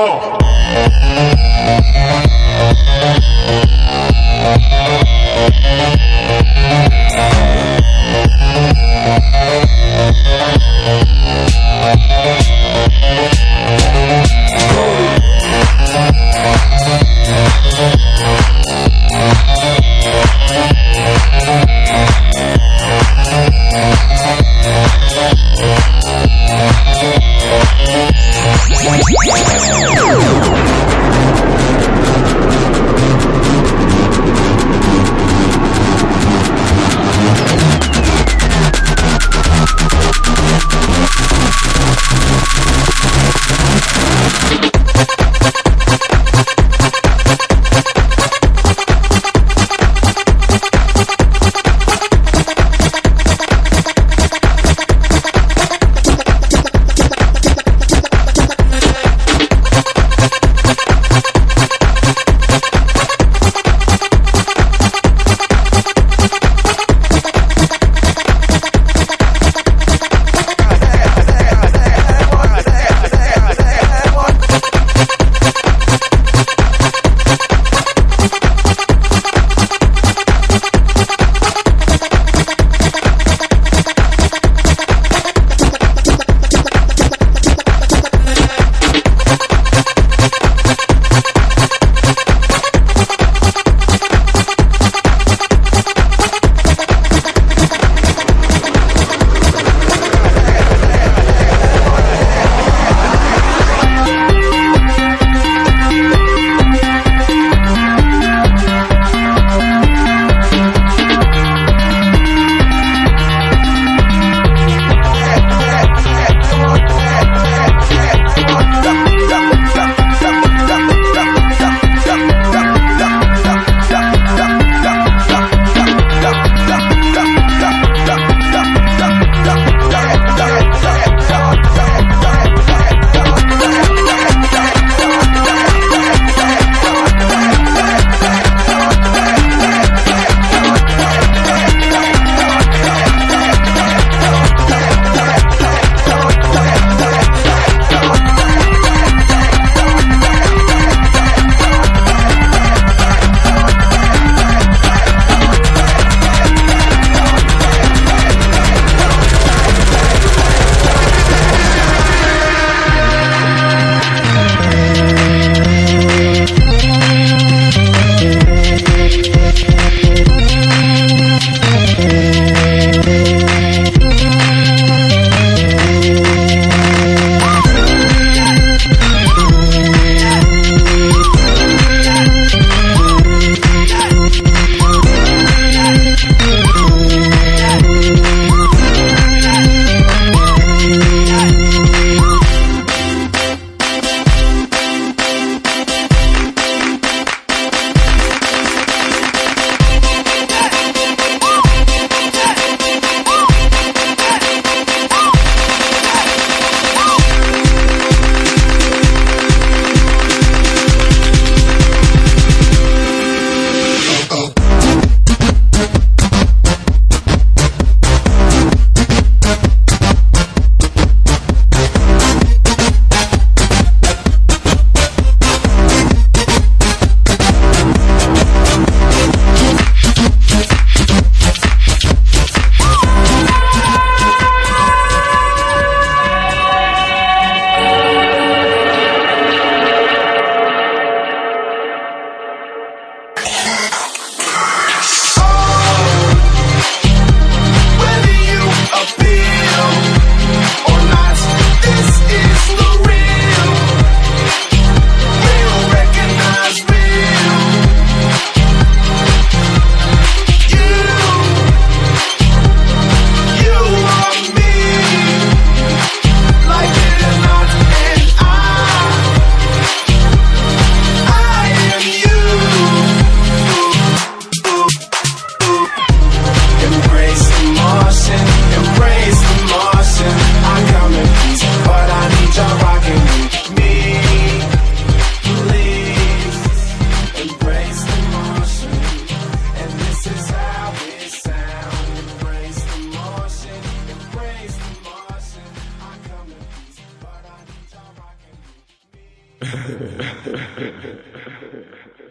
Oh. We'll be. Ha ha ha ha ha ha.